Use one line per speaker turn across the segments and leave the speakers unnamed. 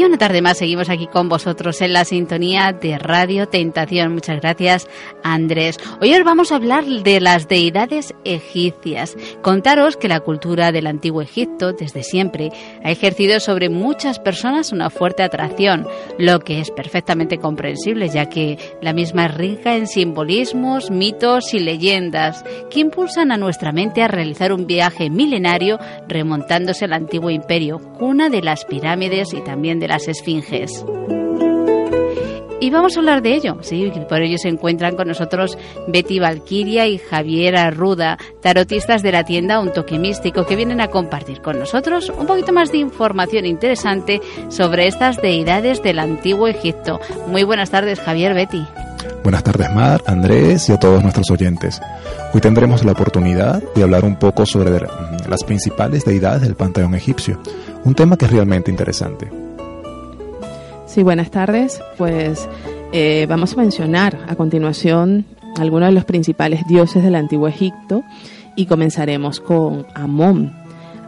Y una tarde más seguimos aquí con vosotros en la sintonía de Radio Tentación. Muchas gracias, Andrés. Hoy os vamos a hablar de las deidades egipcias. Contaros que la cultura del antiguo Egipto, desde siempre, ha ejercido sobre muchas personas una fuerte atracción, lo que es perfectamente comprensible, ya que la misma es rica en simbolismos, mitos y leyendas que impulsan a nuestra mente a realizar un viaje milenario remontándose al antiguo imperio, cuna de las pirámides y también de las esfinges. Y vamos a hablar de ello, sí, por ello se encuentran con nosotros Betty Valquiria y Javier Arruda, tarotistas de la tienda Un Toque Místico, que vienen a compartir con nosotros un poquito más de información interesante sobre estas deidades del antiguo Egipto. Muy buenas tardes, Javier, Betty.
Buenas tardes, Mar, Andrés y a todos nuestros oyentes. Hoy tendremos la oportunidad de hablar un poco sobre las principales deidades del panteón egipcio, un tema que es realmente interesante.
Sí, buenas tardes. Pues eh, vamos a mencionar a continuación algunos de los principales dioses del antiguo Egipto y comenzaremos con Amón.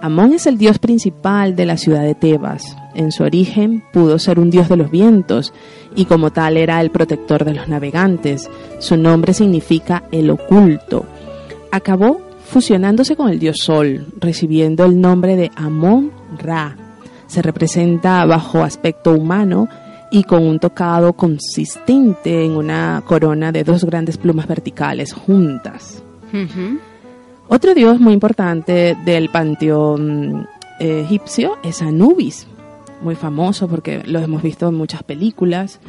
Amón es el dios principal de la ciudad de Tebas. En su origen pudo ser un dios de los vientos y como tal era el protector de los navegantes. Su nombre significa el oculto. Acabó fusionándose con el dios Sol, recibiendo el nombre de Amón Ra. Se representa bajo aspecto humano y con un tocado consistente en una corona de dos grandes plumas verticales juntas. Otro dios muy importante del panteón eh, egipcio es Anubis, muy famoso porque lo hemos visto en muchas películas.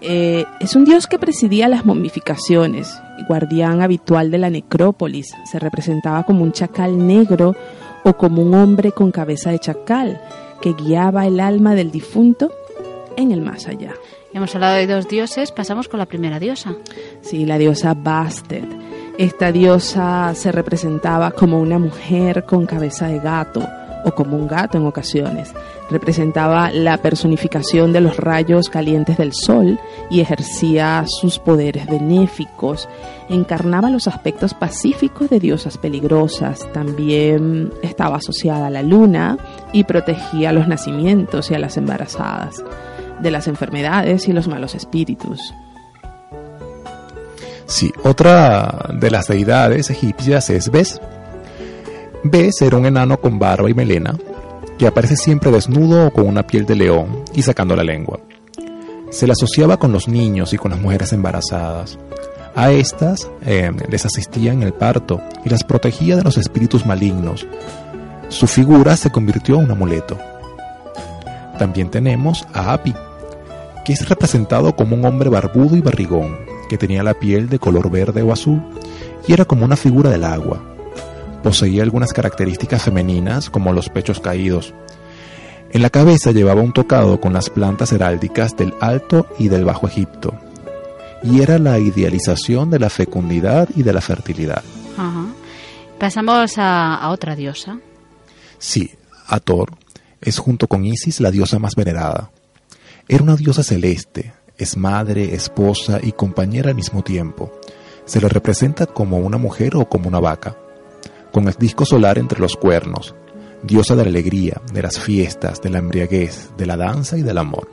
Eh, es un dios que presidía las momificaciones, guardián habitual de la necrópolis. Se representaba como un chacal negro o como un hombre con cabeza de chacal que guiaba el alma del difunto en el más allá.
Hemos hablado de dos dioses, pasamos con la primera diosa.
Sí, la diosa Bastet. Esta diosa se representaba como una mujer con cabeza de gato o como un gato en ocasiones. Representaba la personificación de los rayos calientes del sol y ejercía sus poderes benéficos. Encarnaba los aspectos pacíficos de diosas peligrosas. También estaba asociada a la luna y protegía los nacimientos y a las embarazadas de las enfermedades y los malos espíritus.
Sí, otra de las deidades egipcias es Bes. Bes era un enano con barba y melena que aparece siempre desnudo o con una piel de león y sacando la lengua. Se le asociaba con los niños y con las mujeres embarazadas. A estas eh, les asistía en el parto y las protegía de los espíritus malignos. Su figura se convirtió en un amuleto. También tenemos a Api, que es representado como un hombre barbudo y barrigón, que tenía la piel de color verde o azul y era como una figura del agua. Poseía algunas características femeninas como los pechos caídos. En la cabeza llevaba un tocado con las plantas heráldicas del Alto y del Bajo Egipto, y era la idealización de la fecundidad y de la fertilidad.
Pasamos a, a otra diosa.
Sí, Ator es junto con Isis la diosa más venerada. Era una diosa celeste, es madre, esposa y compañera al mismo tiempo. Se le representa como una mujer o como una vaca, con el disco solar entre los cuernos, diosa de la alegría, de las fiestas, de la embriaguez, de la danza y del amor.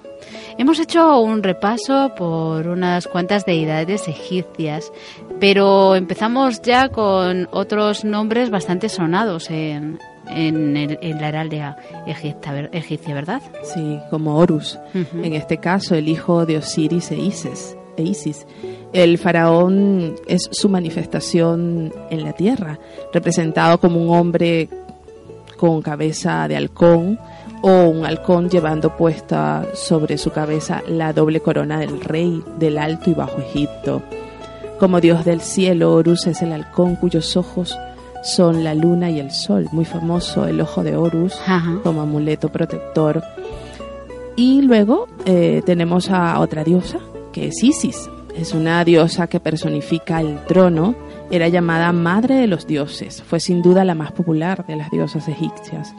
Hemos hecho un repaso por unas cuantas deidades egipcias, pero empezamos ya con otros nombres bastante sonados en, en, el, en la heráldica egipcia, ¿verdad?
Sí, como Horus. En este caso, el hijo de Osiris e Isis. E Isis. El faraón es su manifestación en la tierra, representado como un hombre con cabeza de halcón o un halcón llevando puesta sobre su cabeza la doble corona del rey del Alto y Bajo Egipto. Como dios del cielo, Horus es el halcón cuyos ojos son la luna y el sol, muy famoso el ojo de Horus como amuleto protector. Y luego eh, tenemos a otra diosa, que es Isis. Es una diosa que personifica el trono. Era llamada Madre de los Dioses. Fue sin duda la más popular de las diosas egipcias.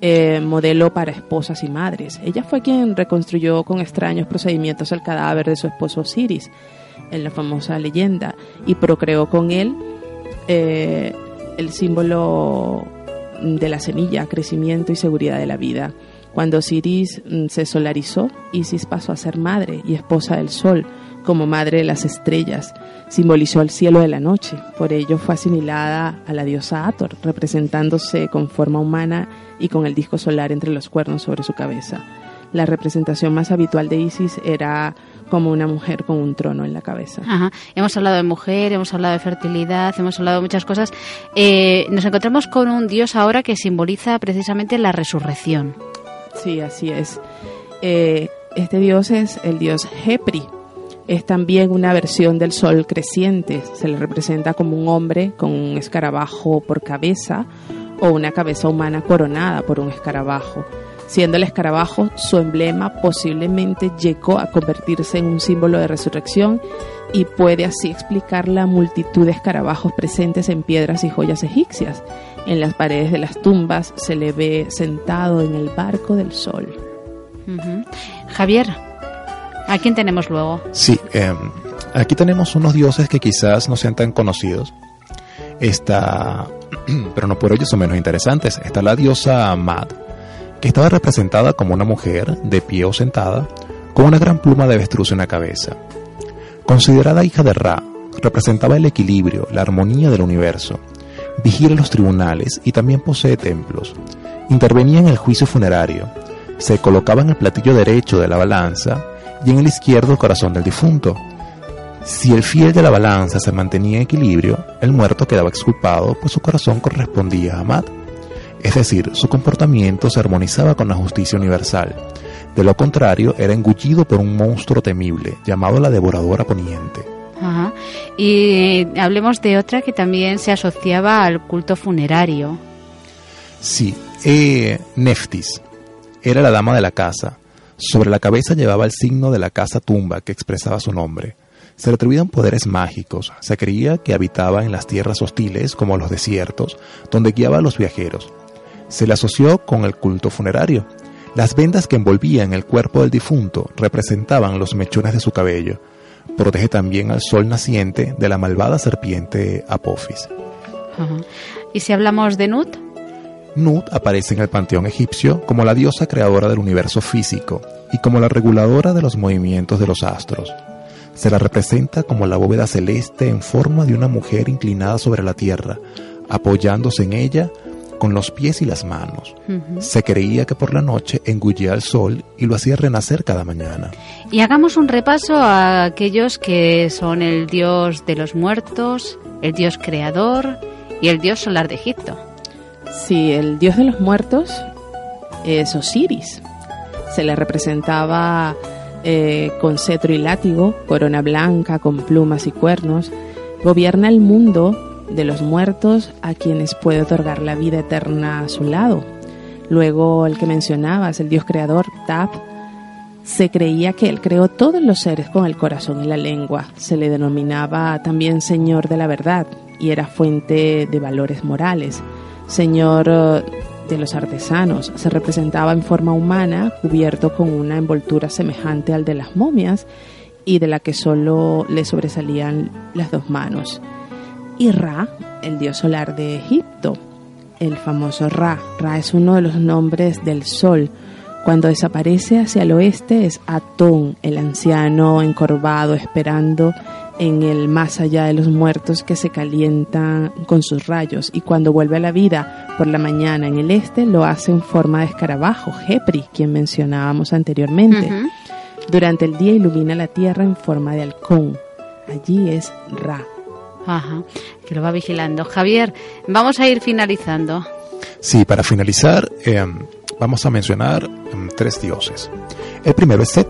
Eh, modelo para esposas y madres. Ella fue quien reconstruyó con extraños procedimientos el cadáver de su esposo Osiris en la famosa leyenda y procreó con él el símbolo de la semilla, crecimiento y seguridad de la vida. Cuando Osiris mm, se solarizó, Isis pasó a ser madre y esposa del sol, como madre de las estrellas. Simbolizó el cielo de la noche, por ello fue asimilada a la diosa Ator, representándose con forma humana y con el disco solar entre los cuernos sobre su cabeza. La representación más habitual de Isis era como una mujer con un trono en la cabeza.
Hemos hablado de mujer, hemos hablado de fertilidad, hemos hablado de muchas cosas. Eh, nos encontramos con un dios ahora que simboliza precisamente la resurrección.
Sí, así es. Eh, este dios es el dios Hepri. Es también una versión del sol creciente. Se le representa como un hombre con un escarabajo por cabeza o una cabeza humana coronada por un escarabajo siendo el escarabajo su emblema, posiblemente llegó a convertirse en un símbolo de resurrección y puede así explicar la multitud de escarabajos presentes en piedras y joyas egipcias. En las paredes de las tumbas se le ve sentado en el barco del sol.
Javier, ¿a quién tenemos luego?
Sí, em, aquí tenemos unos dioses que quizás no sean tan conocidos. Está, pero no por ello son menos interesantes. Está la diosa Mad, estaba representada como una mujer, de pie o sentada, con una gran pluma de avestruz en la cabeza. Considerada hija de Ra, representaba el equilibrio, la armonía del universo, vigila los tribunales y también posee templos. Intervenía en el juicio funerario, se colocaba en el platillo derecho de la balanza y en el izquierdo el corazón del difunto. Si el fiel de la balanza se mantenía en equilibrio, el muerto quedaba exculpado, pues su corazón correspondía a Mat. Es decir, su comportamiento se armonizaba con la justicia universal. De lo contrario, era engullido por un monstruo temible, llamado la Devoradora Poniente.
Ajá. Y hablemos de otra que también se asociaba al culto funerario.
Sí, eh, Neftis. Era la dama de la casa. Sobre la cabeza llevaba el signo de la casa tumba que expresaba su nombre. Se le atribuían poderes mágicos. Se creía que habitaba en las tierras hostiles, como los desiertos, donde guiaba a los viajeros se le asoció con el culto funerario. Las vendas que envolvían el cuerpo del difunto representaban los mechones de su cabello. Protege también al sol naciente de la malvada serpiente Apophis.
¿Y si hablamos de Nut?
Nut aparece en el panteón egipcio como la diosa creadora del universo físico y como la reguladora de los movimientos de los astros. Se la representa como la bóveda celeste en forma de una mujer inclinada sobre la tierra, apoyándose en ella con los pies y las manos. Se creía que por la noche engullía el sol y lo hacía renacer cada mañana.
Y hagamos un repaso a aquellos que son el dios de los muertos, el dios creador y el dios solar de Egipto.
Sí, el dios de los muertos es Osiris. Se le representaba eh, con cetro y látigo, corona blanca con plumas y cuernos. Gobierna el mundo de los muertos a quienes puede otorgar la vida eterna a su lado. Luego el que mencionabas, el Dios creador, Tap, se creía que él creó todos los seres con el corazón y la lengua. Se le denominaba también Señor de la verdad y era fuente de valores morales. Señor eh, de los artesanos. Se representaba en forma humana, cubierto con una envoltura semejante al de las momias y de la que solo le sobresalían las dos manos y Ra, el dios solar de Egipto. El famoso Ra. Ra es uno de los nombres del sol. Cuando desaparece hacia el oeste es Atón, el anciano encorvado esperando en el más allá de los muertos que se calientan con sus rayos y cuando vuelve a la vida por la mañana en el este lo hace en forma de escarabajo, Jepri, quien mencionábamos anteriormente. Durante el día ilumina la tierra en forma de halcón. Allí es Ra.
Ajá, que lo va vigilando. Javier, vamos a ir finalizando.
Sí, para finalizar, em, vamos a mencionar em, tres dioses. El primero es Set.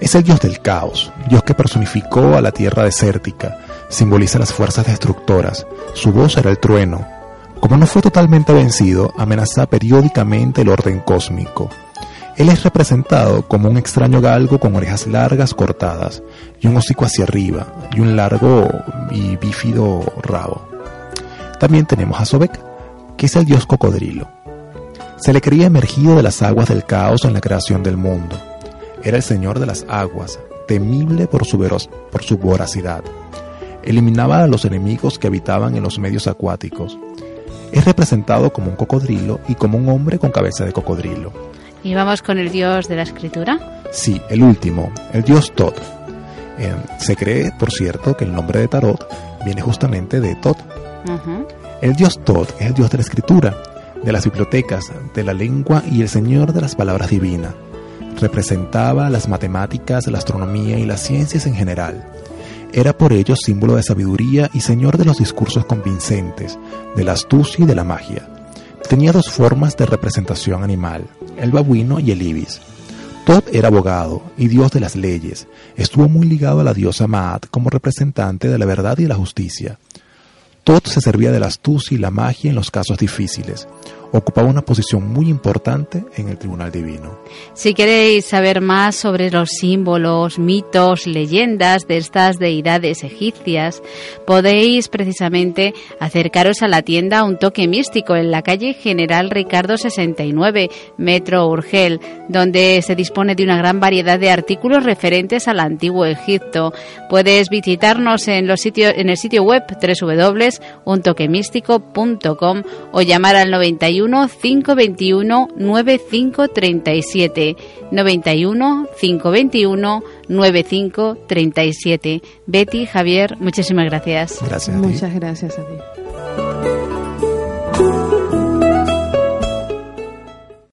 Es el dios del caos, dios que personificó a la tierra desértica, simboliza las fuerzas destructoras. Su voz era el trueno. Como no fue totalmente vencido, amenaza periódicamente el orden cósmico. Él es representado como un extraño galgo con orejas largas cortadas y un hocico hacia arriba y un largo y bífido rabo. También tenemos a Sobek, que es el dios cocodrilo. Se le creía emergido de las aguas del caos en la creación del mundo. Era el señor de las aguas, temible por su, por su voracidad. Eliminaba a los enemigos que habitaban en los medios acuáticos. Es representado como un cocodrilo y como un hombre con cabeza de cocodrilo
¿Y vamos con el dios de la escritura?
Sí, el último, el dios Tot. Eh, se cree, por cierto, que el nombre de Tarot viene justamente de Tot. El dios Tot es el dios de la escritura, de las bibliotecas, de la lengua y el señor de las palabras divinas. Representaba las matemáticas, la astronomía y las ciencias en general. Era por ello símbolo de sabiduría y señor de los discursos convincentes, de la astucia y de la magia. Tenía dos formas de representación animal, el babuino y el ibis. Todd era abogado y dios de las leyes. Estuvo muy ligado a la diosa Maat como representante de la verdad y la justicia. Todd se servía de la astucia y la magia en los casos difíciles ocupaba una posición muy importante en el Tribunal Divino.
Si queréis saber más sobre los símbolos, mitos, leyendas de estas deidades egipcias, podéis precisamente acercaros a la tienda Un Toque Místico en la calle General Ricardo 69, Metro Urgel, donde se dispone de una gran variedad de artículos referentes al antiguo Egipto. Puedes visitarnos en, los sitios, en el sitio web www.untoquemístico.com o llamar al 91 91 521 9537. 91 521 9537. Betty, Javier, muchísimas gracias.
Gracias.
Muchas gracias a ti.